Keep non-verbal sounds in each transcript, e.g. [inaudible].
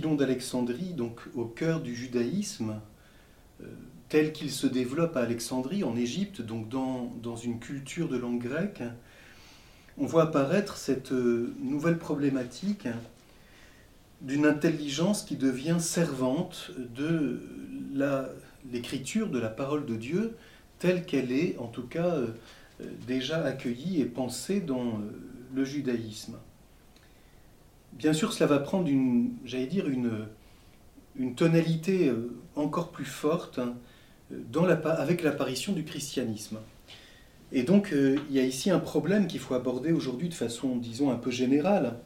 D'Alexandrie, donc au cœur du judaïsme, euh, tel qu'il se développe à Alexandrie, en Égypte, donc dans, une culture de langue grecque, on voit apparaître cette euh, nouvelle problématique d'une intelligence qui devient servante de l'écriture, de la parole de Dieu, telle qu'elle est, en tout cas, déjà accueillie et pensée dans le judaïsme. Bien sûr, cela va prendre une, tonalité euh, encore plus forte hein, avec l'apparition du christianisme. Et donc, euh, il y a ici un problème qu'il faut aborder aujourd'hui de façon, disons, un peu générale.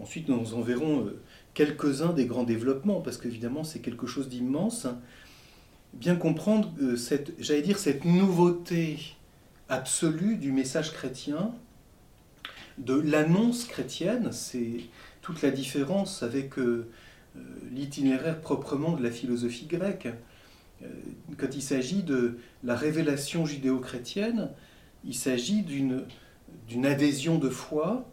Ensuite, nous en verrons euh, quelques-uns des grands développements, parce qu'évidemment, c'est quelque chose d'immense. Bien comprendre cette, j'allais dire, cette nouveauté absolue du message chrétien, de l'annonce chrétienne, c'est toute la différence avec euh, euh, l'itinéraire proprement de la philosophie grecque. Euh, quand il s'agit de la révélation judéo-chrétienne, il s'agit d'une, d'une adhésion de foi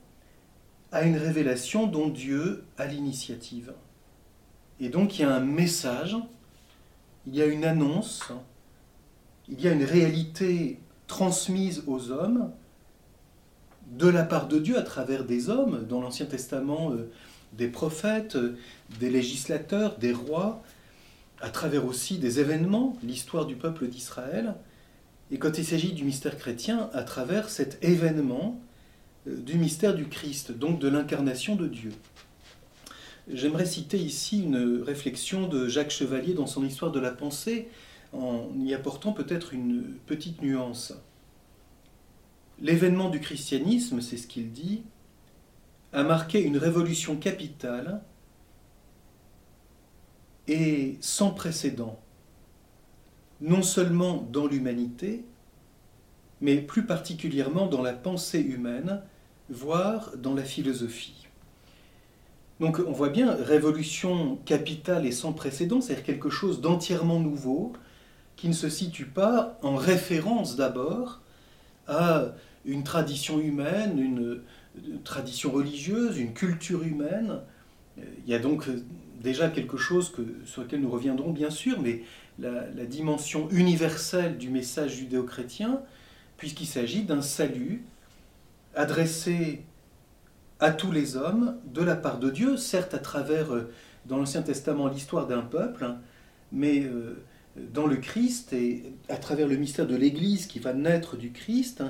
à une révélation dont Dieu a l'initiative. Et donc il y a un message, il y a une annonce, il y a une réalité transmise aux hommes de la part de Dieu à travers des hommes, dans l'Ancien Testament, euh, des prophètes, euh, des législateurs, des rois, à travers aussi des événements, l'histoire du peuple d'Israël, et quand il s'agit du mystère chrétien, à travers cet événement euh, du mystère du Christ, donc de l'incarnation de Dieu. J'aimerais citer ici une réflexion de Jacques Chevalier dans son Histoire de la pensée, en y apportant peut-être une petite nuance. L'événement du christianisme, c'est ce qu'il dit, a marqué une révolution capitale et sans précédent, non seulement dans l'humanité, mais plus particulièrement dans la pensée humaine, voire dans la philosophie. Donc on voit bien révolution capitale et sans précédent, c'est-à-dire quelque chose d'entièrement nouveau, qui ne se situe pas en référence d'abord à une tradition humaine, une, tradition religieuse, une culture humaine. Il y a donc déjà quelque chose sur lequel nous reviendrons bien sûr, mais la, dimension universelle du message judéo-chrétien, puisqu'il s'agit d'un salut adressé à tous les hommes de la part de Dieu, certes à travers, euh, dans l'Ancien Testament, l'histoire d'un peuple, mais euh, dans le Christ et à travers le mystère de l'Église qui va naître du Christ,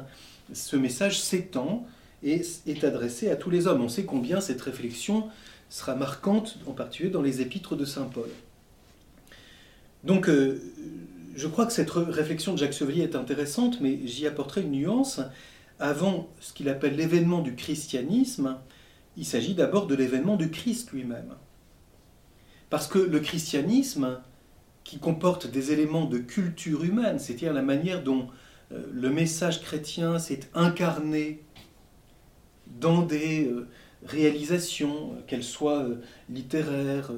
ce message s'étend et est adressé à tous les hommes. On sait combien cette réflexion sera marquante, en particulier dans les épîtres de Saint Paul. Donc, euh, je crois que cette réflexion de Jacques Chevalier est intéressante, mais j'y apporterai une nuance. Avant ce qu'il appelle l'événement du christianisme, il s'agit d'abord de l'événement du Christ lui-même. Parce que le christianisme, qui comporte des éléments de culture humaine, c'est-à-dire la manière dont euh, le message chrétien s'est incarné dans des euh, réalisations, qu'elles soient euh, littéraires,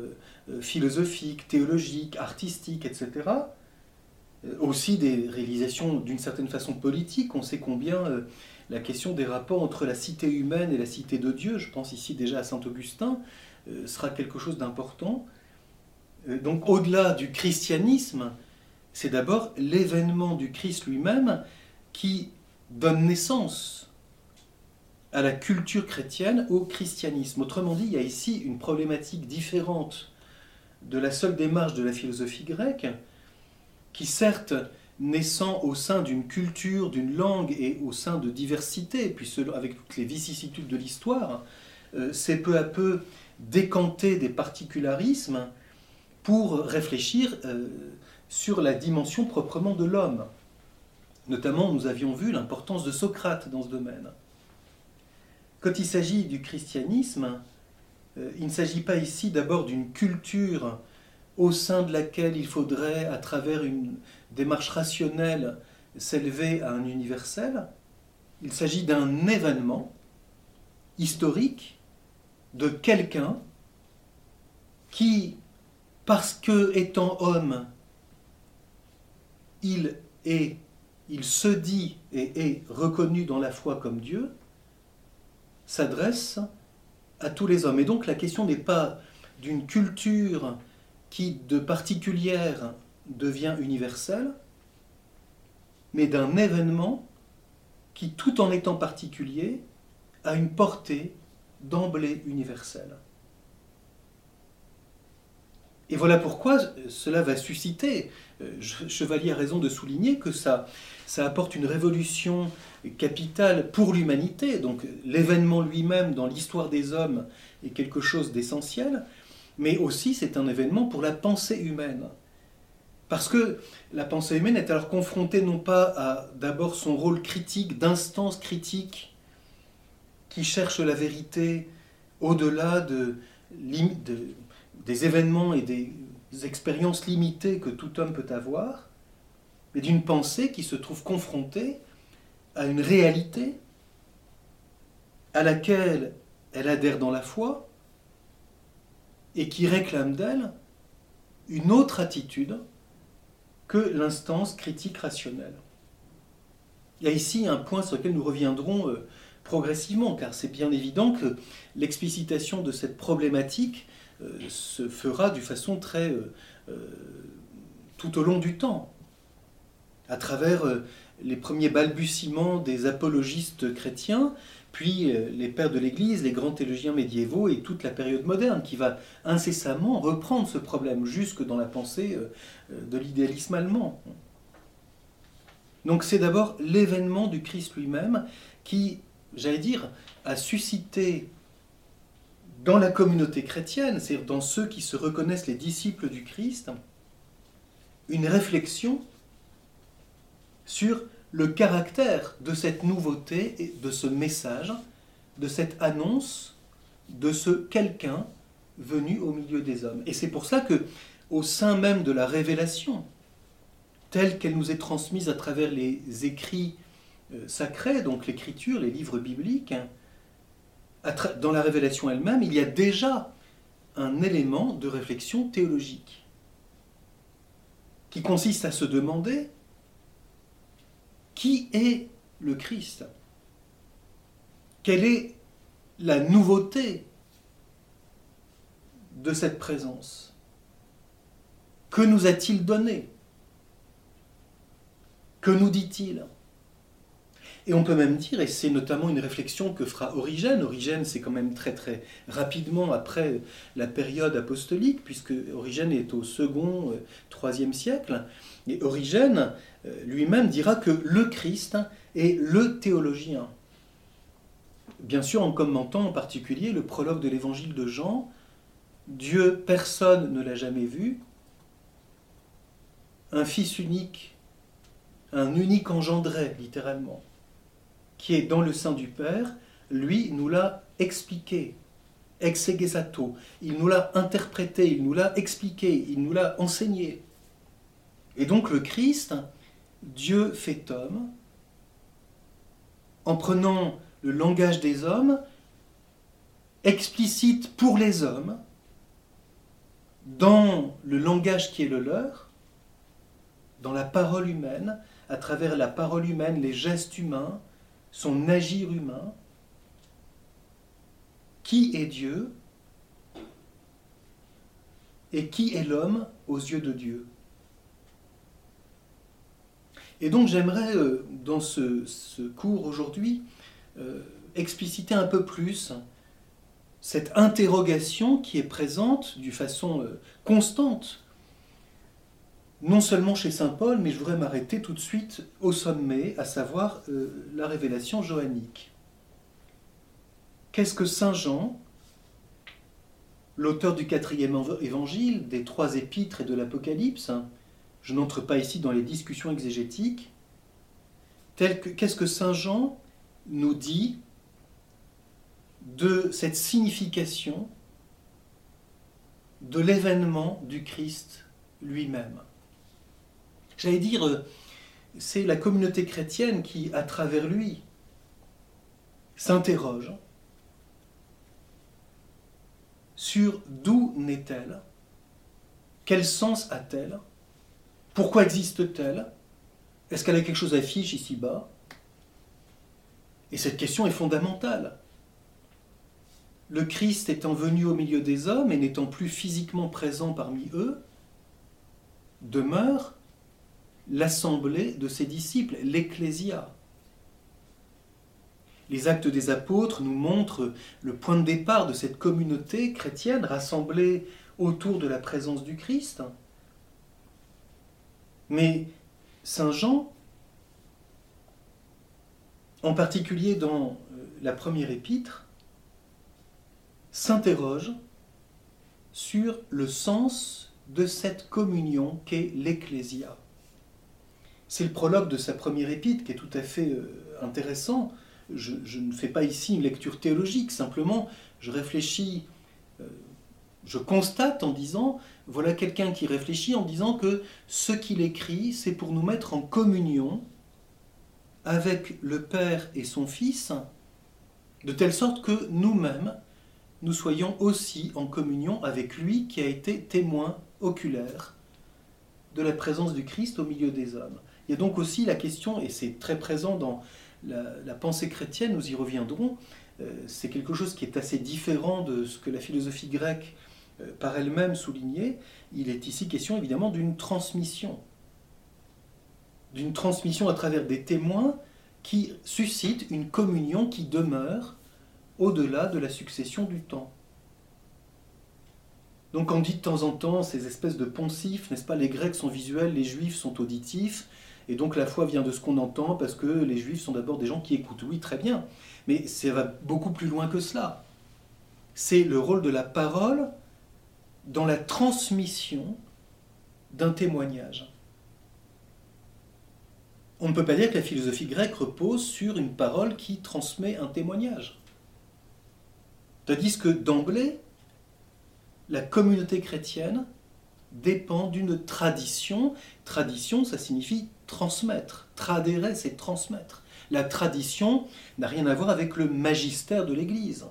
philosophiques, théologiques, artistiques, etc. Aussi des réalisations d'une certaine façon politiques. On sait combien la question des rapports entre la cité humaine et la cité de Dieu, je pense ici déjà à Saint Augustin, sera quelque chose d'important. Donc au-delà du christianisme, c'est d'abord l'événement du Christ lui-même qui donne naissance à la culture chrétienne, au christianisme. Autrement dit, il y a ici une problématique différente de la seule démarche de la philosophie grecque, qui certes naissant au sein d'une culture, d'une langue et au sein de diversité, puis avec toutes les vicissitudes de l'histoire, euh, c'est peu à peu décanter des particularismes pour réfléchir euh, sur la dimension proprement de l'homme. Notamment, nous avions vu l'importance de Socrate dans ce domaine. Quand il s'agit du christianisme, euh, il ne s'agit pas ici d'abord d'une culture au sein de laquelle il faudrait, à travers une démarche rationnelle, s'élever à un universel. Il s'agit d'un événement historique de quelqu'un qui, parce que étant homme, il est, il se dit et est reconnu dans la foi comme Dieu, s'adresse à tous les hommes. Et donc la question n'est pas d'une culture qui, de particulière, devient universelle, mais d'un événement qui, tout en étant particulier, a une portée d'emblée universelle. Et voilà pourquoi cela va susciter, euh, Chevalier a raison de souligner que ça, ça apporte une révolution capitale pour l'humanité. Donc l'événement lui-même dans l'histoire des hommes est quelque chose d'essentiel, mais aussi c'est un événement pour la pensée humaine. Parce que la pensée humaine est alors confrontée non pas à d'abord son rôle critique, d'instance critique, qui cherche la vérité au-delà de, des événements et des expériences limitées que tout homme peut avoir, mais d'une pensée qui se trouve confrontée à une réalité à laquelle elle adhère dans la foi et qui réclame d'elle une autre attitude que l'instance critique rationnelle. Il y a ici un point sur lequel nous reviendrons euh, progressivement, car c'est bien évident que l'explicitation de cette problématique se fera de façon très euh, tout au long du temps, à travers les premiers balbutiements des apologistes chrétiens, puis les pères de l'Église, les grands théologiens médiévaux et toute la période moderne qui va incessamment reprendre ce problème jusque dans la pensée de l'idéalisme allemand. Donc c'est d'abord l'événement du Christ lui-même qui, j'allais dire, a suscité dans la communauté chrétienne, c'est-à-dire dans ceux qui se reconnaissent les disciples du Christ, une réflexion sur le caractère de cette nouveauté et de ce message, de cette annonce de ce quelqu'un venu au milieu des hommes. Et c'est pour ça que au sein même de la révélation, telle qu'elle nous est transmise à travers les écrits euh, sacrés, donc l'écriture, les livres bibliques, dans la révélation elle-même, il y a déjà un élément de réflexion théologique qui consiste à se demander qui est le Christ. Quelle est la nouveauté de cette présence? Que nous a-t-il donné Que nous dit-il? Et on peut même dire, et c'est notamment une réflexion que fera Origène, Origène c'est quand même très très rapidement après la période apostolique, puisque Origène est au second, euh, troisième siècle, et Origène euh, lui-même dira que le Christ est le théologien. Bien sûr en commentant en particulier le prologue de l'évangile de Jean, Dieu personne ne l'a jamais vu, un fils unique, un unique engendré, littéralement, qui est dans le sein du Père, lui nous l'a expliqué, exegesato, il nous l'a interprété, il nous l'a expliqué, il nous l'a enseigné. Et donc le Christ, Dieu fait homme, en prenant le langage des hommes, explicite pour les hommes, dans le langage qui est le leur, dans la parole humaine, à travers la parole humaine, les gestes humains, son agir humain. Qui est Dieu et qui est l'homme aux yeux de Dieu Et donc j'aimerais, euh, dans ce, cours aujourd'hui, euh, expliciter un peu plus cette interrogation qui est présente d'une façon euh, constante non seulement chez Saint Paul, mais je voudrais m'arrêter tout de suite au sommet, à savoir euh, la révélation johannique. Qu'est-ce que Saint Jean, l'auteur du quatrième évangile, des trois épîtres et de l'Apocalypse, hein, je n'entre pas ici dans les discussions exégétiques, qu'est-ce que Saint Jean nous dit de cette signification de l'événement du Christ lui-même? J'allais dire, euh, c'est la communauté chrétienne qui, à travers lui, s'interroge sur d'où naît-elle, quel sens a-t-elle, pourquoi existe-t-elle, est-ce qu'elle a quelque chose à fiche ici-bas? Et cette question est fondamentale. le Christ étant venu au milieu des hommes et n'étant plus physiquement présent parmi eux, demeure l'assemblée de ses disciples, l'ecclésia. Les actes des apôtres nous montrent le point de départ de cette communauté chrétienne rassemblée autour de la présence du Christ. Mais Saint Jean, en particulier dans euh, la première épître, s'interroge sur le sens de cette communion qu'est l'Ecclésia. C'est le prologue de sa première épître qui est tout à fait euh, intéressant. Je, ne fais pas ici une lecture théologique, simplement je réfléchis, euh, je constate en disant, voilà quelqu'un qui réfléchit en disant que ce qu'il écrit, c'est pour nous mettre en communion avec le Père et son Fils, de telle sorte que nous-mêmes, nous soyons aussi en communion avec lui qui a été témoin oculaire de la présence du Christ au milieu des hommes. Il y a donc aussi la question, et c'est très présent dans la, pensée chrétienne, nous y reviendrons, euh, c'est quelque chose qui est assez différent de ce que la philosophie grecque euh, par elle-même soulignait. Il est ici question évidemment d'une transmission, d'une transmission à travers des témoins qui suscitent une communion qui demeure au-delà de la succession du temps. Donc on dit de temps en temps ces espèces de poncifs, n'est-ce pas Les Grecs sont visuels, les Juifs sont auditifs, et donc la foi vient de ce qu'on entend parce que les Juifs sont d'abord des gens qui écoutent. Oui, très bien, mais ça va beaucoup plus loin que cela. C'est le rôle de la parole dans la transmission d'un témoignage. On ne peut pas dire que la philosophie grecque repose sur une parole qui transmet un témoignage. Tandis que d'emblée, la communauté chrétienne dépend d'une tradition. Tradition, ça signifie transmettre. Tradere, c'est transmettre. La tradition n'a rien à voir avec le magistère de l'Église.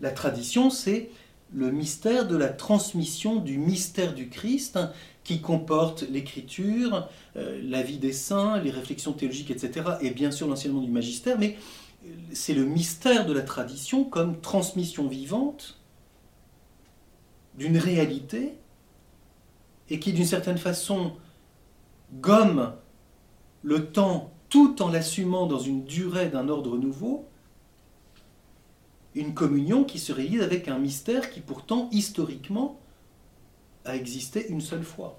La tradition, c'est le mystère de la transmission du mystère du Christ hein, qui comporte l'écriture, euh, la vie des saints, les réflexions théologiques, etc., et bien sûr l'enseignement du magistère, mais c'est le mystère de la tradition comme transmission vivante d'une réalité et qui d'une certaine façon gomme le temps tout en l'assumant dans une durée d'un ordre nouveau, une communion qui se réalise avec un mystère qui pourtant historiquement a existé une seule fois.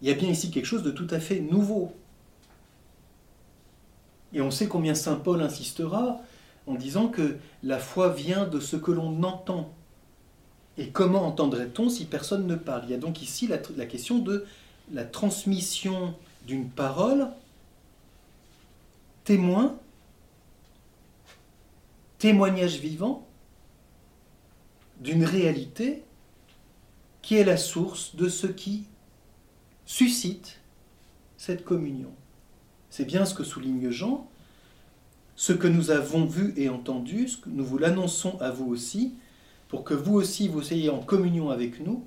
Il y a bien ici quelque chose de tout à fait nouveau. Et on sait combien Saint Paul insistera en disant que la foi vient de ce que l'on entend. Et comment entendrait-on si personne ne parle? Il y a donc ici la, la question de la transmission d'une parole témoin, témoignage vivant d'une réalité qui est la source de ce qui suscite cette communion. C'est bien ce que souligne Jean. Ce que nous avons vu et entendu, nous vous l'annonçons à vous aussi, pour que vous aussi vous soyez en communion avec nous.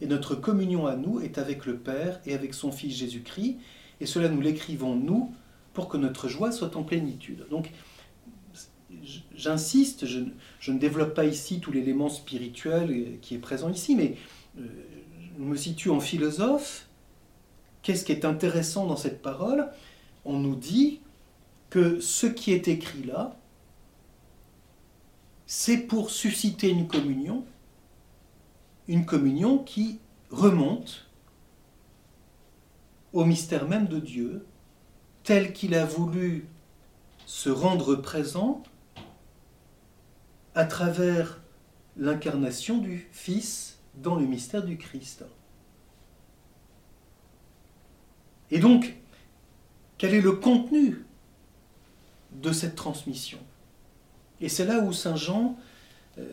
Et notre communion à nous est avec le Père et avec son Fils Jésus-Christ. Et cela nous l'écrivons nous pour que notre joie soit en plénitude. Donc, j'insiste, je, ne développe pas ici tout l'élément spirituel qui est présent ici, mais euh, je me situe en philosophe. Qu'est-ce qui est intéressant dans cette parole? On nous dit que ce qui est écrit là, c'est pour susciter une communion, une communion qui remonte au mystère même de Dieu, tel qu'il a voulu se rendre présent à travers l'incarnation du Fils dans le mystère du Christ. Et donc, quel est le contenu de cette transmission? Et c'est là où Saint Jean, euh,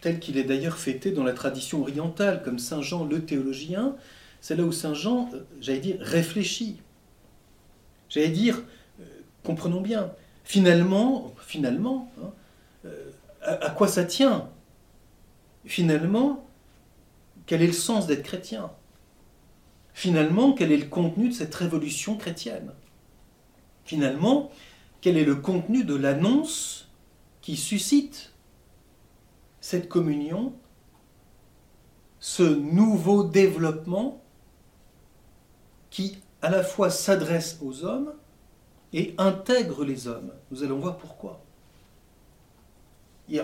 tel qu'il est d'ailleurs fêté dans la tradition orientale comme Saint Jean le théologien, c'est là où Saint Jean, euh, j'allais dire, réfléchit. J'allais dire, euh, comprenons bien, finalement, finalement, hein, à quoi ça tient? Finalement, quel est le sens d'être chrétien? Finalement, quel est le contenu de cette révolution chrétienne? Finalement, quel est le contenu de l'annonce qui suscite cette communion, ce nouveau développement qui à la fois s'adresse aux hommes et intègre les hommes. Nous allons voir pourquoi.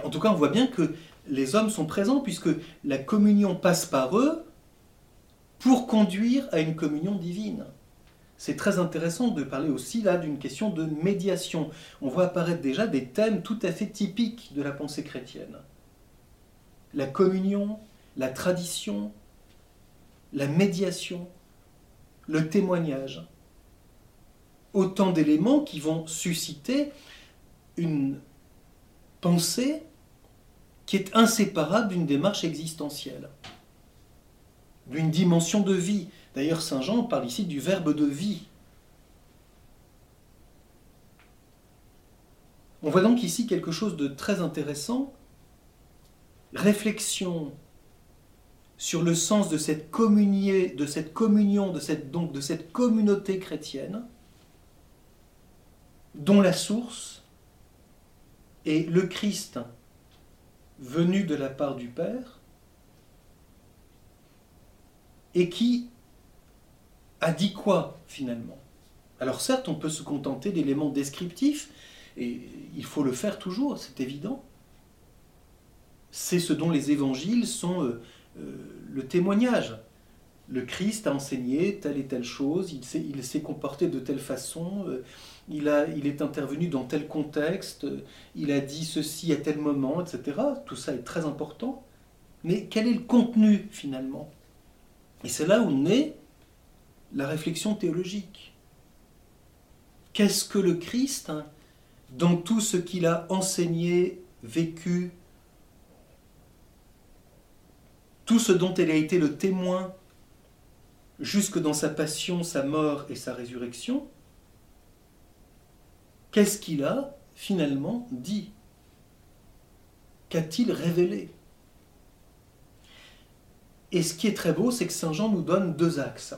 en tout cas, on voit bien que les hommes sont présents puisque la communion passe par eux pour conduire à une communion divine. C'est très intéressant de parler aussi là d'une question de médiation. On voit apparaître déjà des thèmes tout à fait typiques de la pensée chrétienne. La communion, la tradition, la médiation, le témoignage. Autant d'éléments qui vont susciter une pensée qui est inséparable d'une démarche existentielle, d'une dimension de vie. D'ailleurs, Saint Jean parle ici du verbe de vie. On voit donc ici quelque chose de très intéressant. Réflexion sur le sens de cette, communion, de cette communauté chrétienne, dont la source est le Christ venu de la part du Père, et qui a dit quoi finalement? Alors certes, on peut se contenter d'éléments descriptifs, et il faut le faire toujours, c'est évident. C'est ce dont les évangiles sont euh, euh, le témoignage. Le Christ a enseigné telle et telle chose, il s'est comporté de telle façon, euh, il, a, il est intervenu dans tel contexte, il a dit ceci à tel moment, etc. Tout ça est très important. Mais quel est le contenu finalement? Et c'est là où naît la réflexion théologique. Qu'est-ce que le Christ, hein, dans tout ce qu'il a enseigné, vécu, tout ce dont elle a été le témoin jusque dans sa passion, sa mort et sa résurrection, qu'est-ce qu'il a finalement dit Qu'a-t-il révélé Et ce qui est très beau, c'est que Saint Jean nous donne deux axes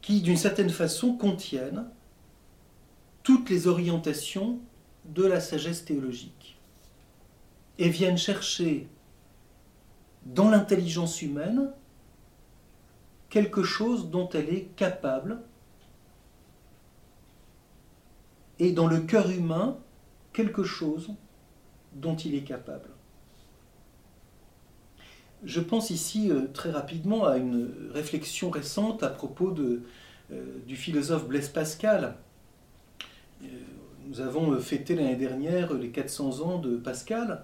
qui, d'une certaine façon, contiennent toutes les orientations de la sagesse théologique et viennent chercher dans l'intelligence humaine quelque chose dont elle est capable et dans le cœur humain quelque chose dont il est capable. Je pense ici euh, très rapidement à une réflexion récente à propos de, euh, du philosophe Blaise Pascal. Euh, nous avons fêté l'année dernière les 400 ans de Pascal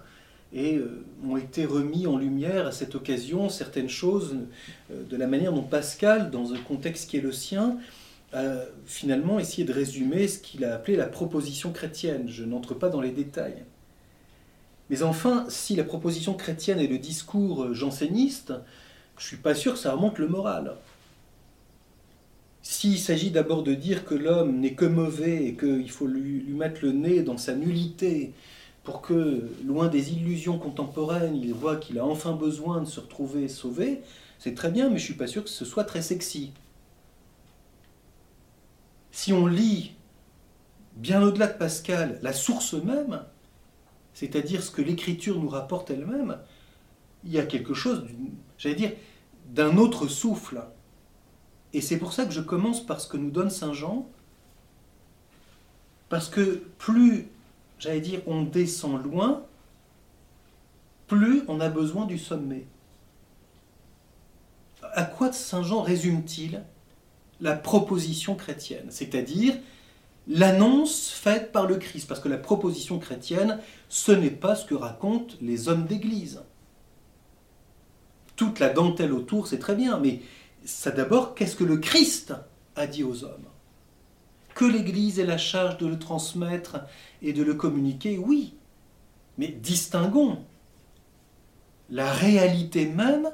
et euh, ont été remis en lumière à cette occasion certaines choses euh, de la manière dont Pascal, dans un contexte qui est le sien, a finalement essayé de résumer ce qu'il a appelé la proposition chrétienne. Je n'entre pas dans les détails. Mais enfin, si la proposition chrétienne est le discours janséniste, je ne suis pas sûr que ça remonte le moral. S'il s'agit d'abord de dire que l'homme n'est que mauvais et qu'il faut lui, lui, mettre le nez dans sa nullité pour que, loin des illusions contemporaines, il voit qu'il a enfin besoin de se retrouver sauvé, c'est très bien, mais je ne suis pas sûr que ce soit très sexy. Si on lit, bien au-delà de Pascal, la source même, c'est-à-dire ce que l'écriture nous rapporte elle-même, il y a quelque chose, j'allais dire, d'un autre souffle. Et c'est pour ça que je commence par ce que nous donne Saint Jean, parce que plus j'allais dire, on descend loin, plus on a besoin du sommet. À quoi Saint Jean résume-t-il la proposition chrétienne? C'est-à-dire l'annonce faite par le Christ. Parce que la proposition chrétienne, ce n'est pas ce que racontent les hommes d'Église. Toute la dentelle autour, c'est très bien, mais ça d'abord, qu'est-ce que le Christ a dit aux hommes? Que l'Église ait la charge de le transmettre et de le communiquer, oui. Mais distinguons la réalité même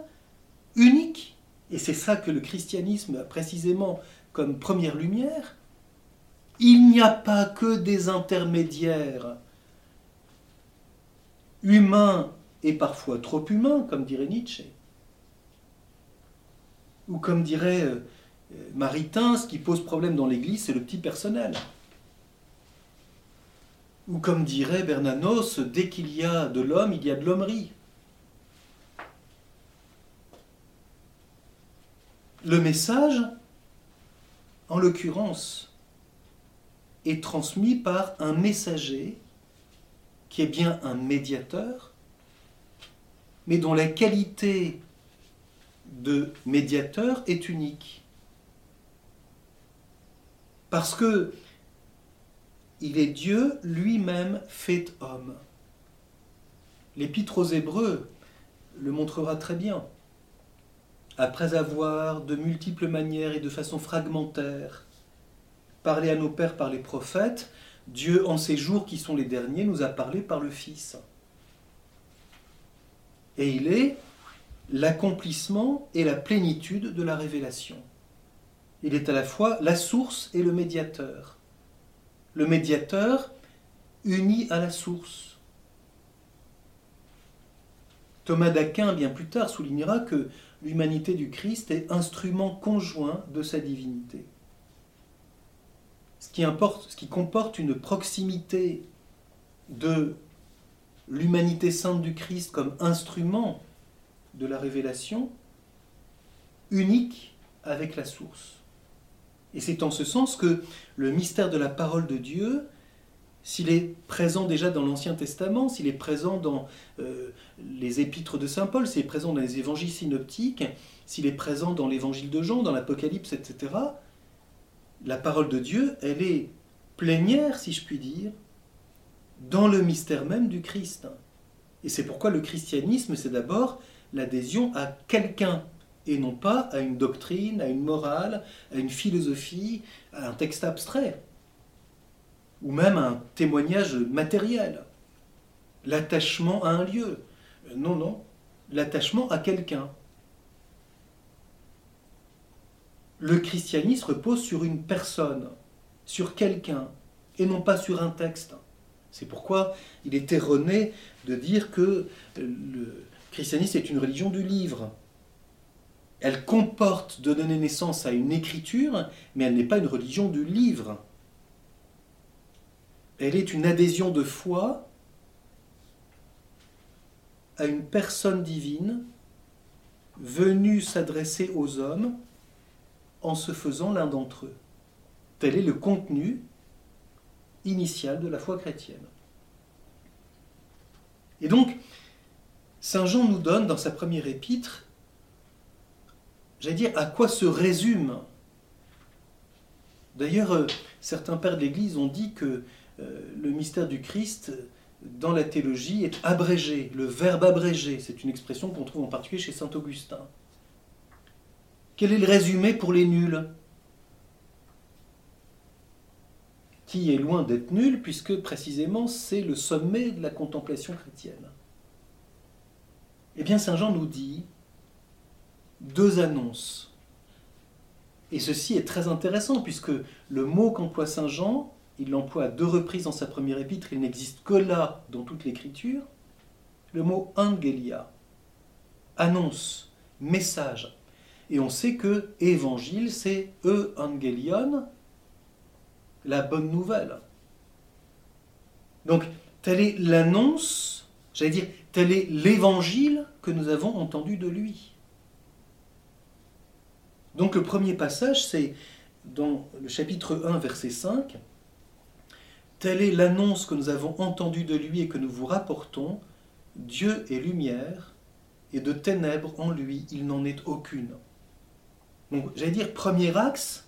unique. Et c'est ça que le christianisme a précisément comme première lumière. Il n'y a pas que des intermédiaires humains et parfois trop humains, comme dirait Nietzsche. Ou comme dirait euh, Maritain, ce qui pose problème dans l'Église, c'est le petit personnel. Ou comme dirait Bernanos, dès qu'il y a de l'homme, il y a de l'hommerie. Le message, en l'occurrence, est transmis par un messager qui est bien un médiateur, mais dont la qualité de médiateur est unique. Parce que il est Dieu lui-même fait homme. L'Épître aux Hébreux le montrera très bien. Après avoir, de multiples manières et de façon fragmentaire, parlé à nos pères par les prophètes, Dieu, en ces jours qui sont les derniers, nous a parlé par le Fils. Et il est l'accomplissement et la plénitude de la révélation. Il est à la fois la source et le médiateur. Le médiateur uni à la source. Thomas d'Aquin, bien plus tard, soulignera que l'humanité du Christ est instrument conjoint de sa divinité. Ce qui, importe, ce qui comporte une proximité de l'humanité sainte du Christ comme instrument de la révélation unique avec la source. Et c'est en ce sens que le mystère de la parole de Dieu, s'il est présent déjà dans l'Ancien Testament, s'il est présent dans euh, les épîtres de Saint Paul, s'il est présent dans les évangiles synoptiques, s'il est présent dans l'évangile de Jean, dans l'Apocalypse, etc., la parole de Dieu, elle est plénière, si je puis dire, dans le mystère même du Christ. Et c'est pourquoi le christianisme, c'est d'abord l'adhésion à quelqu'un et non pas à une doctrine, à une morale, à une philosophie, à un texte abstrait, ou même à un témoignage matériel. L'attachement à un lieu. Non, non, l'attachement à quelqu'un. Le christianisme repose sur une personne, sur quelqu'un, et non pas sur un texte. C'est pourquoi il est erroné de dire que le, christianisme est une religion du livre. Elle comporte de donner naissance à une écriture, mais elle n'est pas une religion du livre. Elle est une adhésion de foi à une personne divine venue s'adresser aux hommes en se faisant l'un d'entre eux. Tel est le contenu initial de la foi chrétienne. Et donc, Saint Jean nous donne dans sa première épître, j'allais dire, à quoi se résume. D'ailleurs, euh, certains pères de l'Église ont dit que euh, le mystère du Christ, dans la théologie, est abrégé, le verbe abrégé. C'est une expression qu'on trouve en particulier chez Saint Augustin. Quel est le résumé pour les nuls Qui est loin d'être nul, puisque précisément c'est le sommet de la contemplation chrétienne. Eh bien, Saint Jean nous dit deux annonces. Et ceci est très intéressant, puisque le mot qu'emploie Saint Jean, il l'emploie à deux reprises dans sa première épître, il n'existe que là dans toute l'écriture, le mot angelia, annonce, message. Et on sait que évangile, c'est e-angelion, la bonne nouvelle. Donc, telle est l'annonce, j'allais dire, Tel est l'évangile que nous avons entendu de lui. Donc le premier passage, c'est dans le chapitre 1, verset 5. Telle est l'annonce que nous avons entendue de lui et que nous vous rapportons. Dieu est lumière, et de ténèbres en lui, il n'en est aucune. Donc j'allais dire, premier axe,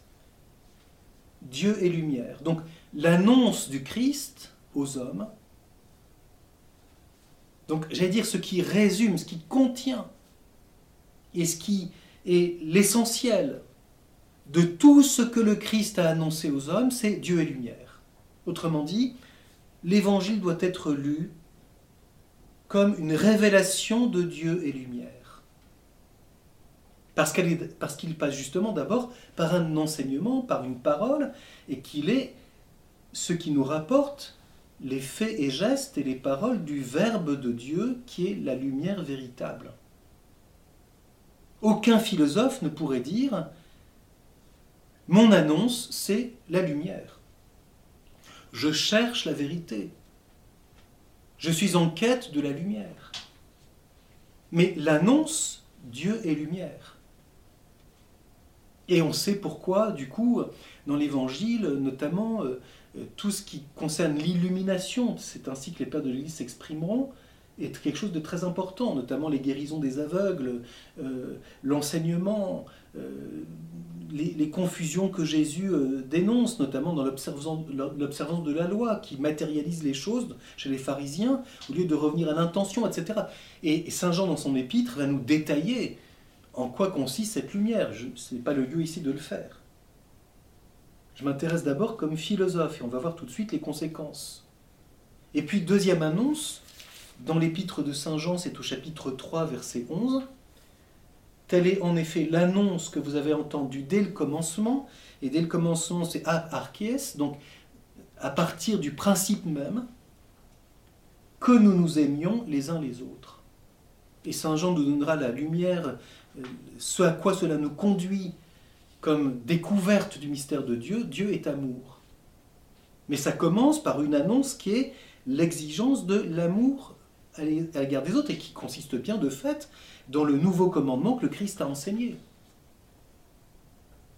Dieu est lumière. Donc l'annonce du Christ aux hommes, donc, j'allais dire ce qui résume, ce qui contient, et ce qui est l'essentiel de tout ce que le Christ a annoncé aux hommes, c'est Dieu et lumière. Autrement dit, l'évangile doit être lu comme une révélation de Dieu et lumière. Parce qu'il passe justement d'abord par un enseignement, par une parole, et qu'il est ce qui nous rapporte les faits et gestes et les paroles du Verbe de Dieu qui est la lumière véritable. Aucun philosophe ne pourrait dire Mon annonce, c'est la lumière. Je cherche la vérité. Je suis en quête de la lumière. Mais l'annonce, Dieu est lumière. Et on sait pourquoi, du coup, dans l'Évangile, notamment euh, euh, tout ce qui concerne l'illumination, c'est ainsi que les pères de l'Église s'exprimeront, est quelque chose de très important, notamment les guérisons des aveugles, euh, l'enseignement, les, confusions que Jésus dénonce, notamment dans l'observance de la loi, qui matérialise les choses chez les pharisiens, au lieu de revenir à l'intention, etc. Et Saint Jean, dans son épître, va nous détailler en quoi consiste cette lumière. Ce n'est pas le lieu ici de le faire. Je m'intéresse d'abord comme philosophe et on va voir tout de suite les conséquences. Et puis deuxième annonce, dans l'épître de Saint Jean, c'est au chapitre 3, verset 11. Telle est en effet l'annonce que vous avez entendue dès le commencement, et dès le commencement c'est archies, donc à partir du principe même, que nous nous aimions les uns les autres. Et Saint Jean nous donnera la lumière, euh, ce à quoi cela nous conduit comme découverte du mystère de Dieu, Dieu est amour. Mais ça commence par une annonce qui est l'exigence de l'amour à l'égard des autres et qui consiste bien de fait dans le nouveau commandement que le Christ a enseigné.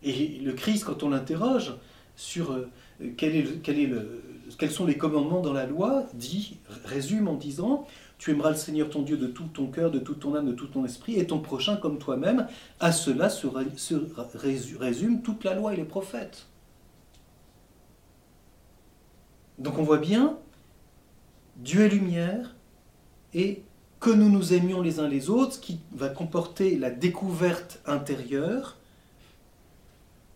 Et le Christ, quand on l'interroge sur euh, quels sont les commandements dans la loi, dit, résume en disant tu aimeras le Seigneur ton Dieu de tout ton cœur, de toute ton âme, de tout ton esprit, et ton prochain comme toi-même. À cela se, résume toute la loi et les prophètes. Donc on voit bien, Dieu est lumière, et que nous nous aimions les uns les autres, qui va comporter la découverte intérieure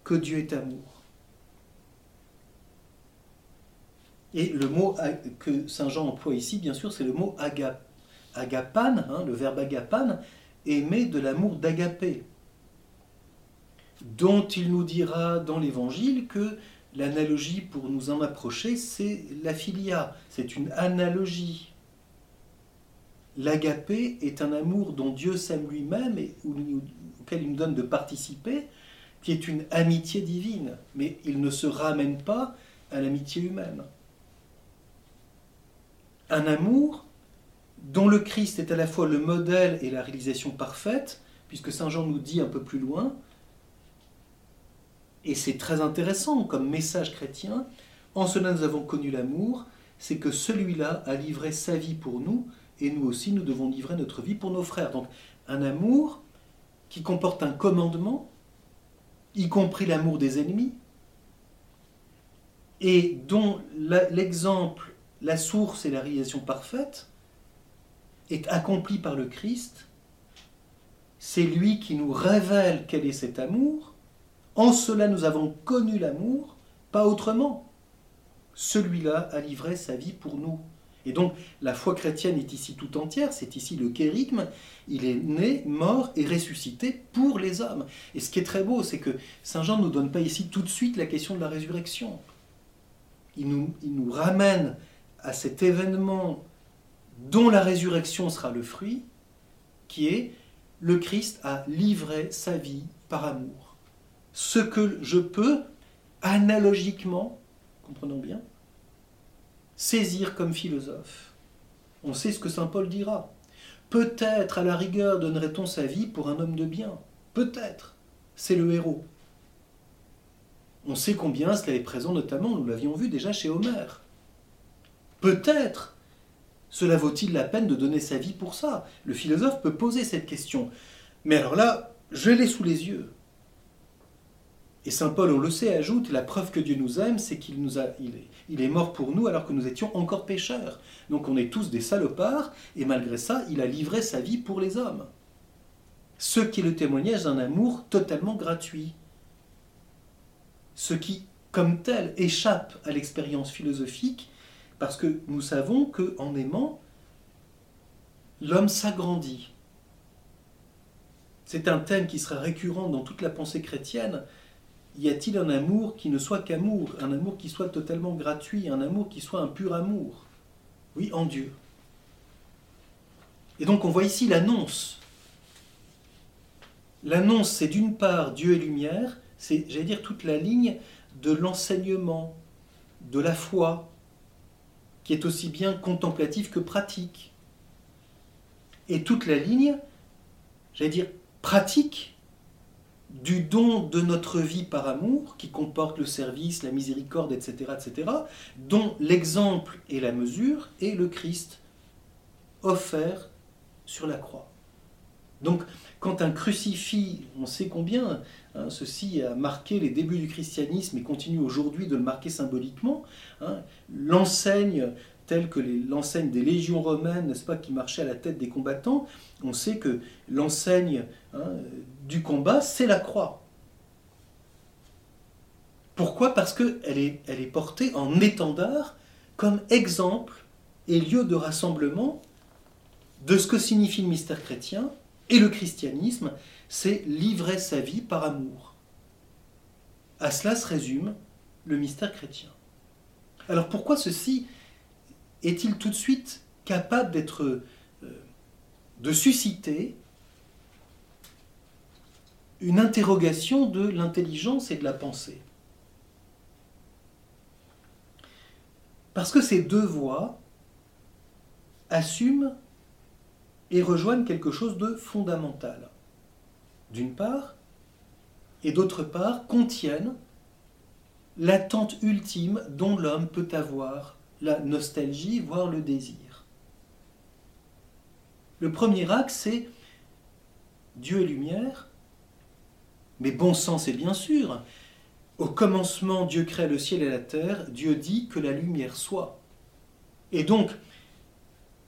que Dieu est amour. Et le mot que Saint Jean emploie ici, bien sûr, c'est le mot agapan, hein, le verbe agapan, aimer de l'amour d'agapé, dont il nous dira dans l'Évangile que l'analogie pour nous en approcher, c'est la filia, c'est une analogie. L'agapé est un amour dont Dieu s'aime lui-même et auquel il nous donne de participer, qui est une amitié divine, mais il ne se ramène pas à l'amitié humaine. Un amour dont le Christ est à la fois le modèle et la réalisation parfaite, puisque Saint Jean nous dit un peu plus loin, et c'est très intéressant comme message chrétien, en cela nous avons connu l'amour, c'est que celui-là a livré sa vie pour nous, et nous aussi nous devons livrer notre vie pour nos frères. Donc un amour qui comporte un commandement, y compris l'amour des ennemis, et dont l'exemple la source et la réalisation parfaite, est accomplie par le Christ. C'est lui qui nous révèle quel est cet amour. En cela, nous avons connu l'amour, pas autrement. Celui-là a livré sa vie pour nous. Et donc, la foi chrétienne est ici tout entière, c'est ici le kérigme. Il est né, mort et ressuscité pour les hommes. Et ce qui est très beau, c'est que Saint Jean ne nous donne pas ici tout de suite la question de la résurrection. Il nous, il nous ramène à cet événement dont la résurrection sera le fruit, qui est le Christ a livré sa vie par amour. Ce que je peux analogiquement, comprenons bien, saisir comme philosophe. On sait ce que Saint Paul dira. Peut-être à la rigueur donnerait-on sa vie pour un homme de bien. Peut-être. C'est le héros. On sait combien cela est présent notamment, nous l'avions vu déjà chez Homère. Peut-être cela vaut-il la peine de donner sa vie pour ça? Le philosophe peut poser cette question. Mais alors là, je l'ai sous les yeux. Et Saint Paul, on le sait, ajoute, la preuve que Dieu nous aime, c'est qu'il nous a, il est, il est mort pour nous alors que nous étions encore pécheurs. Donc on est tous des salopards, et malgré ça, il a livré sa vie pour les hommes. Ce qui est le témoignage d'un amour totalement gratuit. Ce qui, comme tel, échappe à l'expérience philosophique parce que nous savons qu'en aimant, l'homme s'agrandit. C'est un thème qui sera récurrent dans toute la pensée chrétienne. Y a-t-il un amour qui ne soit qu'amour, un amour qui soit totalement gratuit, un amour qui soit un pur amour? Oui, en Dieu. Et donc on voit ici l'annonce. L'annonce, c'est d'une part Dieu et lumière, c'est, j'allais dire, toute la ligne de l'enseignement, de la foi, qui est aussi bien contemplatif que pratique. Et toute la ligne, j'allais dire pratique, du don de notre vie par amour, qui comporte le service, la miséricorde, etc., etc., dont l'exemple et la mesure est le Christ offert sur la croix. Donc, quand un crucifix, on sait combien hein, ceci a marqué les débuts du christianisme et continue aujourd'hui de le marquer symboliquement, hein, l'enseigne telle que l'enseigne des légions romaines, n'est-ce pas, qui marchait à la tête des combattants, on sait que l'enseigne hein, du combat, c'est la croix. Pourquoi? Parce qu'elle est, est portée en étendard comme exemple et lieu de rassemblement de ce que signifie le mystère chrétien et le christianisme, c'est livrer sa vie par amour. À cela se résume le mystère chrétien. Alors pourquoi ceci est-il tout de suite capable euh, de susciter une interrogation de l'intelligence et de la pensée? Parce que ces deux voies assument et rejoignent quelque chose de fondamental. D'une part, et d'autre part, contiennent l'attente ultime dont l'homme peut avoir la nostalgie, voire le désir. Le premier axe, c'est Dieu est lumière, mais bon sens est bien sûr. Au commencement, Dieu crée le ciel et la terre, Dieu dit que la lumière soit. Et donc,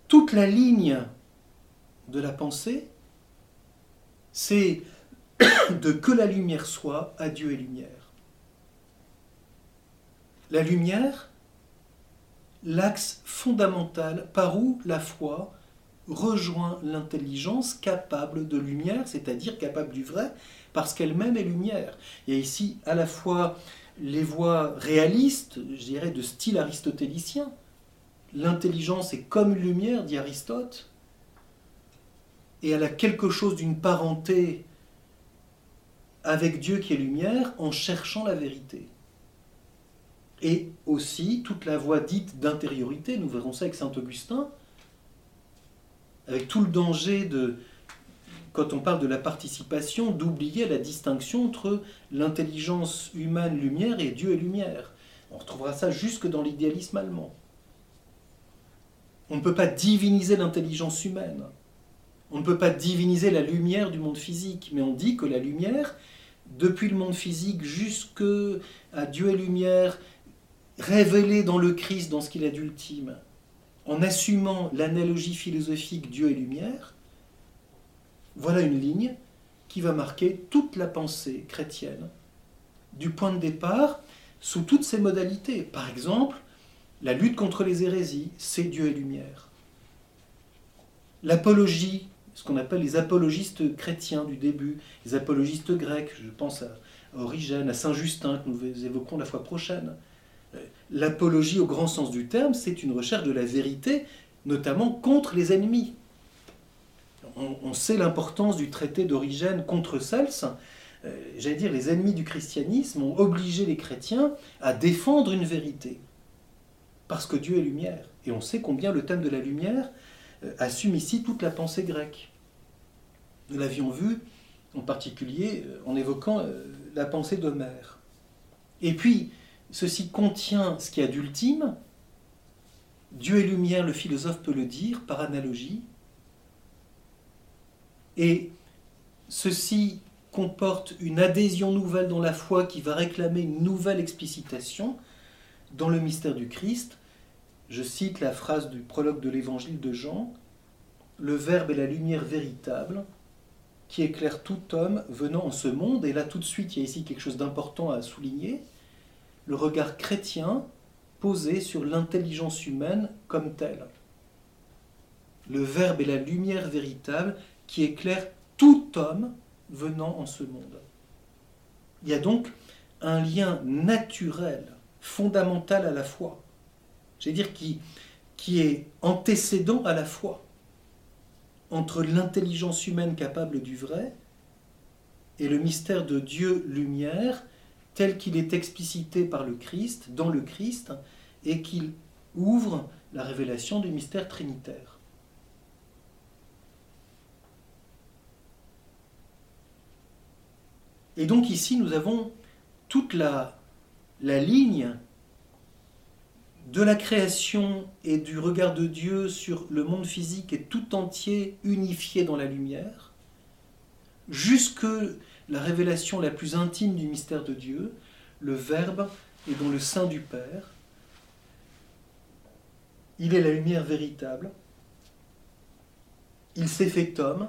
toute la ligne de la pensée, c'est [coughs] de que la lumière soit à Dieu et lumière. La lumière, l'axe fondamental par où la foi rejoint l'intelligence capable de lumière, c'est-à-dire capable du vrai, parce qu'elle-même est lumière. Il y a ici à la fois les voies réalistes, je dirais de style aristotélicien. L'intelligence est comme lumière, dit Aristote, et elle a quelque chose d'une parenté avec Dieu qui est lumière en cherchant la vérité. Et aussi toute la voie dite d'intériorité, nous verrons ça avec Saint Augustin, avec tout le danger de, quand on parle de la participation, d'oublier la distinction entre l'intelligence humaine lumière et Dieu est lumière. On retrouvera ça jusque dans l'idéalisme allemand. On ne peut pas diviniser l'intelligence humaine. On ne peut pas diviniser la lumière du monde physique, mais on dit que la lumière, depuis le monde physique jusqu'à Dieu et lumière, révélée dans le Christ, dans ce qu'il a d'ultime, en assumant l'analogie philosophique Dieu et lumière, voilà une ligne qui va marquer toute la pensée chrétienne, du point de départ, sous toutes ses modalités. Par exemple, la lutte contre les hérésies, c'est Dieu et lumière. L'apologie ce qu'on appelle les apologistes chrétiens du début, les apologistes grecs, je pense à Origène, à Saint Justin, que nous évoquerons la fois prochaine. L'apologie au grand sens du terme, c'est une recherche de la vérité, notamment contre les ennemis. On, sait l'importance du traité d'Origène contre Cels. Euh, j'allais dire, les ennemis du christianisme ont obligé les chrétiens à défendre une vérité. Parce que Dieu est lumière. Et on sait combien le thème de la lumière euh, assume ici toute la pensée grecque. Nous l'avions vu en particulier euh, en évoquant la pensée d'Homère. Et puis, ceci contient ce qu'il y a d'ultime. Dieu est lumière, le philosophe peut le dire par analogie. Et ceci comporte une adhésion nouvelle dans la foi qui va réclamer une nouvelle explicitation dans le mystère du Christ. Je cite la phrase du prologue de l'évangile de Jean. Le Verbe est la lumière véritable qui éclaire tout homme venant en ce monde. Et là, tout de suite, il y a ici quelque chose d'important à souligner. Le regard chrétien posé sur l'intelligence humaine comme telle. Le Verbe est la lumière véritable qui éclaire tout homme venant en ce monde. Il y a donc un lien naturel, fondamental à la foi. J'allais dire qui, qui est antécédent à la foi entre l'intelligence humaine capable du vrai et le mystère de Dieu lumière tel qu'il est explicité par le Christ, dans le Christ, et qu'il ouvre la révélation du mystère trinitaire. Et donc ici, nous avons toute la, la ligne de la création et du regard de Dieu sur le monde physique est tout entier unifié dans la lumière, jusque la révélation la plus intime du mystère de Dieu, le Verbe est dans le sein du Père. Il est la lumière véritable. Il s'est fait homme.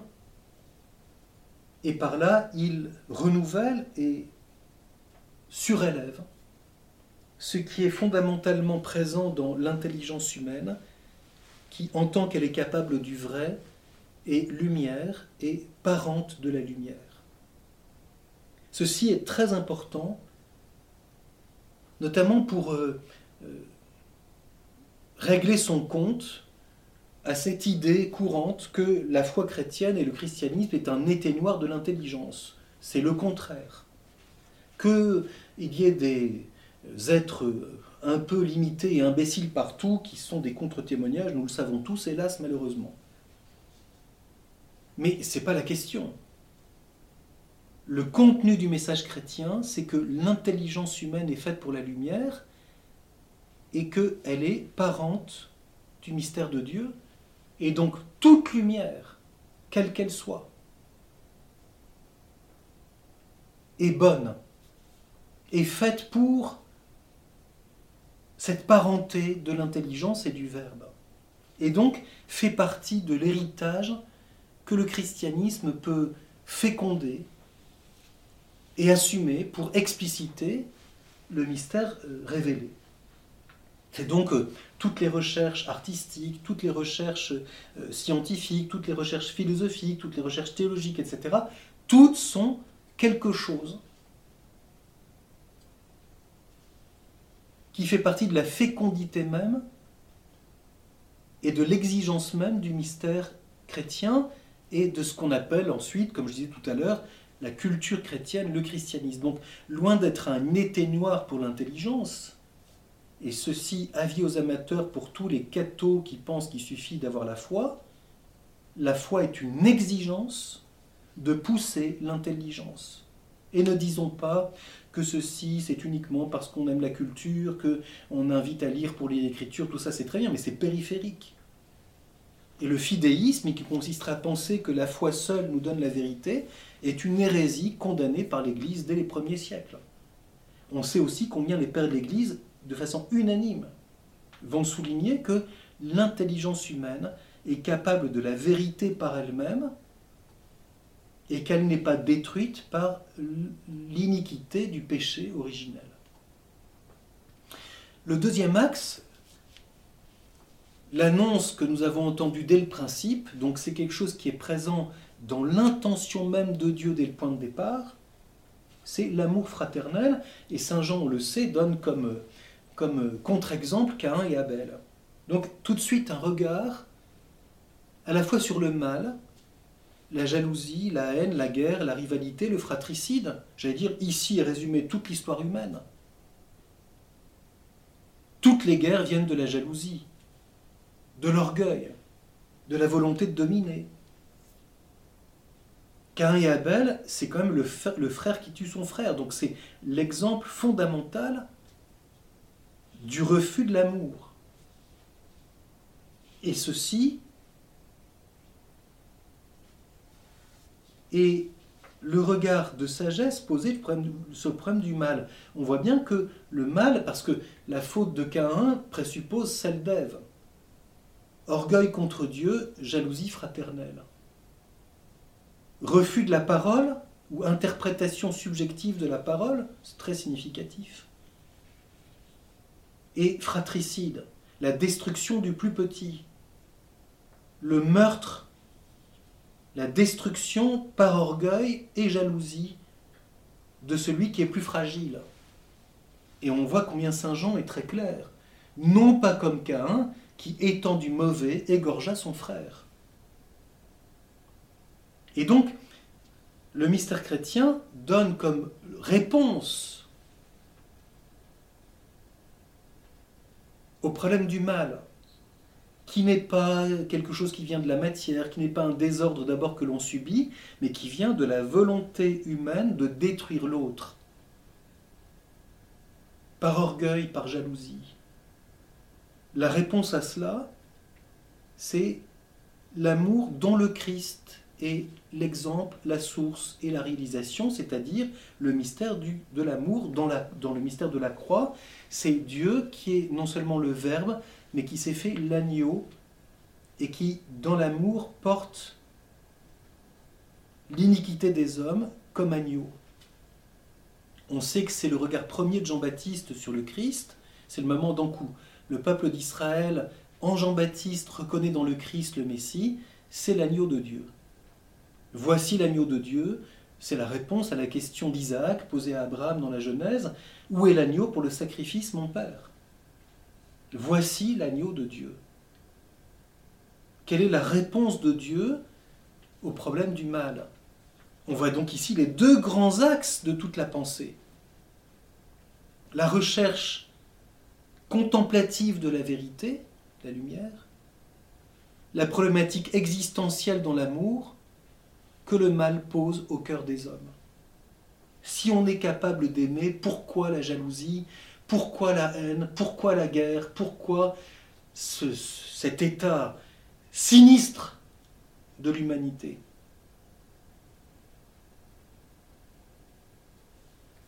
Et par là, il renouvelle et surélève ce qui est fondamentalement présent dans l'intelligence humaine, qui, en tant qu'elle est capable du vrai, est lumière et parente de la lumière. Ceci est très important, notamment pour euh, euh, régler son compte à cette idée courante que la foi chrétienne et le christianisme est un éteignoir de l'intelligence. C'est le contraire. Qu'il y ait des, êtres un peu limités et imbéciles partout qui sont des contre-témoignages, nous le savons tous, hélas, malheureusement. Mais ce n'est pas la question. Le contenu du message chrétien, c'est que l'intelligence humaine est faite pour la lumière et qu'elle est parente du mystère de Dieu, et donc toute lumière, quelle qu'elle soit, est bonne, est faite pour cette parenté de l'intelligence et du Verbe, et donc fait partie de l'héritage que le christianisme peut féconder et assumer pour expliciter le mystère euh, révélé. C'est donc euh, toutes les recherches artistiques, toutes les recherches euh, scientifiques, toutes les recherches philosophiques, toutes les recherches théologiques, etc., toutes sont quelque chose qui fait partie de la fécondité même et de l'exigence même du mystère chrétien et de ce qu'on appelle ensuite, comme je disais tout à l'heure, la culture chrétienne, le christianisme. Donc, loin d'être un éteignoir pour l'intelligence, et ceci avis aux amateurs pour tous les cathos qui pensent qu'il suffit d'avoir la foi, la foi est une exigence de pousser l'intelligence. Et ne disons pas que ceci c'est uniquement parce qu'on aime la culture, que on invite à lire pour lire l'écriture, tout ça c'est très bien, mais c'est périphérique. Et le fidéisme, qui consisterait à penser que la foi seule nous donne la vérité, est une hérésie condamnée par l'Église dès les premiers siècles. On sait aussi combien les pères de l'Église, de façon unanime, vont souligner que l'intelligence humaine est capable de la vérité par elle-même et qu'elle n'est pas détruite par l'iniquité du péché originel. Le deuxième axe, l'annonce que nous avons entendue dès le principe, donc c'est quelque chose qui est présent dans l'intention même de Dieu dès le point de départ, c'est l'amour fraternel, et Saint Jean, on le sait, donne comme, contre-exemple Cain et Abel. Donc tout de suite un regard à la fois sur le mal, la jalousie, la haine, la guerre, la rivalité, le fratricide. J'allais dire, ici est résumée toute l'histoire humaine. Toutes les guerres viennent de la jalousie, de l'orgueil, de la volonté de dominer. Cain et Abel, c'est quand même le, frère qui tue son frère. Donc c'est l'exemple fondamental du refus de l'amour. Et ceci et le regard de sagesse posé sur le problème du mal. On voit bien que le mal, parce que la faute de Caïn présuppose celle d'Ève. Orgueil contre Dieu, jalousie fraternelle. Refus de la parole ou interprétation subjective de la parole, c'est très significatif. Et fratricide, la destruction du plus petit, le meurtre la destruction par orgueil et jalousie de celui qui est plus fragile. Et on voit combien Saint Jean est très clair. Non pas comme Caïn, qui étant du mauvais, égorgea son frère. Et donc, le mystère chrétien donne comme réponse au problème du mal, qui n'est pas quelque chose qui vient de la matière, qui n'est pas un désordre d'abord que l'on subit, mais qui vient de la volonté humaine de détruire l'autre, par orgueil, par jalousie. La réponse à cela, c'est l'amour dont le Christ est l'exemple, la source et la réalisation, c'est-à-dire le mystère de l'amour dans, le mystère de la croix. C'est Dieu qui est non seulement le Verbe, mais qui s'est fait l'agneau et qui, dans l'amour, porte l'iniquité des hommes comme agneau. On sait que c'est le regard premier de Jean-Baptiste sur le Christ, c'est le moment dans où le peuple d'Israël, en Jean-Baptiste, reconnaît dans le Christ le Messie, c'est l'agneau de Dieu. Voici l'agneau de Dieu, c'est la réponse à la question d'Isaac posée à Abraham dans la Genèse, où est l'agneau pour le sacrifice, mon Père? Voici l'agneau de Dieu. Quelle est la réponse de Dieu au problème du mal? On voit donc ici les deux grands axes de toute la pensée. La recherche contemplative de la vérité, la lumière, la problématique existentielle dans l'amour que le mal pose au cœur des hommes. Si on est capable d'aimer, pourquoi la jalousie pourquoi la haine Pourquoi la guerre Pourquoi cet état sinistre de l'humanité?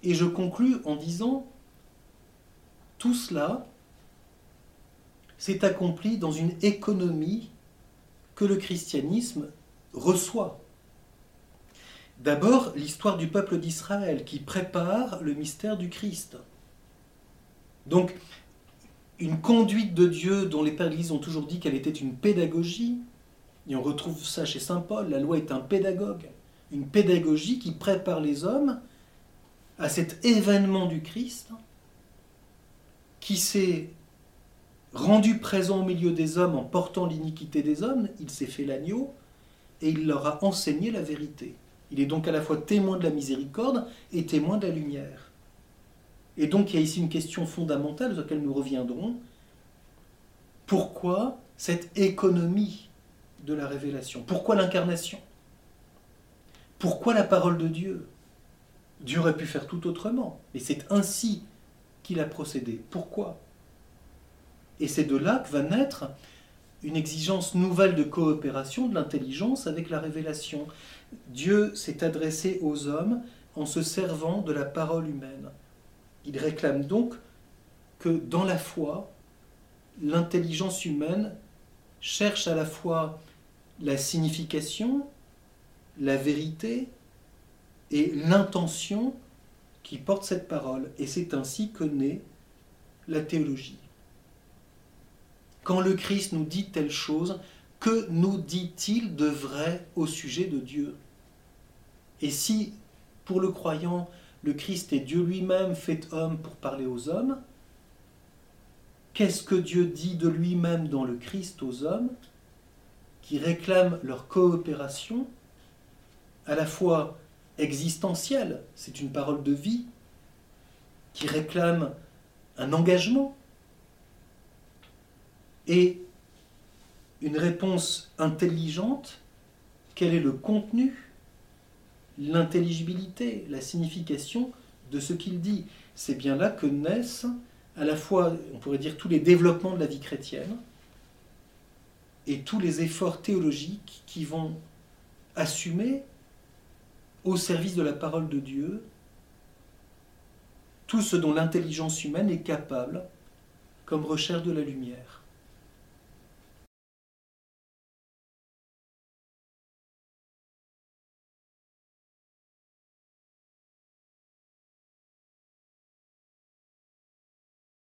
Et je conclus en disant, tout cela s'est accompli dans une économie que le christianisme reçoit. D'abord, l'histoire du peuple d'Israël qui prépare le mystère du Christ. Donc, une conduite de Dieu dont les pères de ont toujours dit qu'elle était une pédagogie, et on retrouve ça chez Saint Paul, la loi est un pédagogue, une pédagogie qui prépare les hommes à cet événement du Christ qui s'est rendu présent au milieu des hommes en portant l'iniquité des hommes, il s'est fait l'agneau et il leur a enseigné la vérité. Il est donc à la fois témoin de la miséricorde et témoin de la lumière. Et donc il y a ici une question fondamentale sur laquelle nous reviendrons. Pourquoi cette économie de la révélation? Pourquoi l'incarnation? Pourquoi la parole de Dieu? Dieu aurait pu faire tout autrement, et c'est ainsi qu'il a procédé. Pourquoi? Et c'est de là que va naître une exigence nouvelle de coopération de l'intelligence avec la révélation. Dieu s'est adressé aux hommes en se servant de la parole humaine. Il réclame donc que dans la foi, l'intelligence humaine cherche à la fois la signification, la vérité et l'intention qui porte cette parole. Et c'est ainsi que naît la théologie. Quand le Christ nous dit telle chose, que nous dit-il de vrai au sujet de Dieu? Et si, pour le croyant, le Christ est Dieu lui-même fait homme pour parler aux hommes, qu'est-ce que Dieu dit de lui-même dans le Christ aux hommes qui réclament leur coopération, à la fois existentielle, c'est une parole de vie, qui réclame un engagement, et une réponse intelligente, quel est le contenu l'intelligibilité, la signification de ce qu'il dit? C'est bien là que naissent à la fois, on pourrait dire, tous les développements de la vie chrétienne et tous les efforts théologiques qui vont assumer au service de la parole de Dieu tout ce dont l'intelligence humaine est capable comme recherche de la lumière.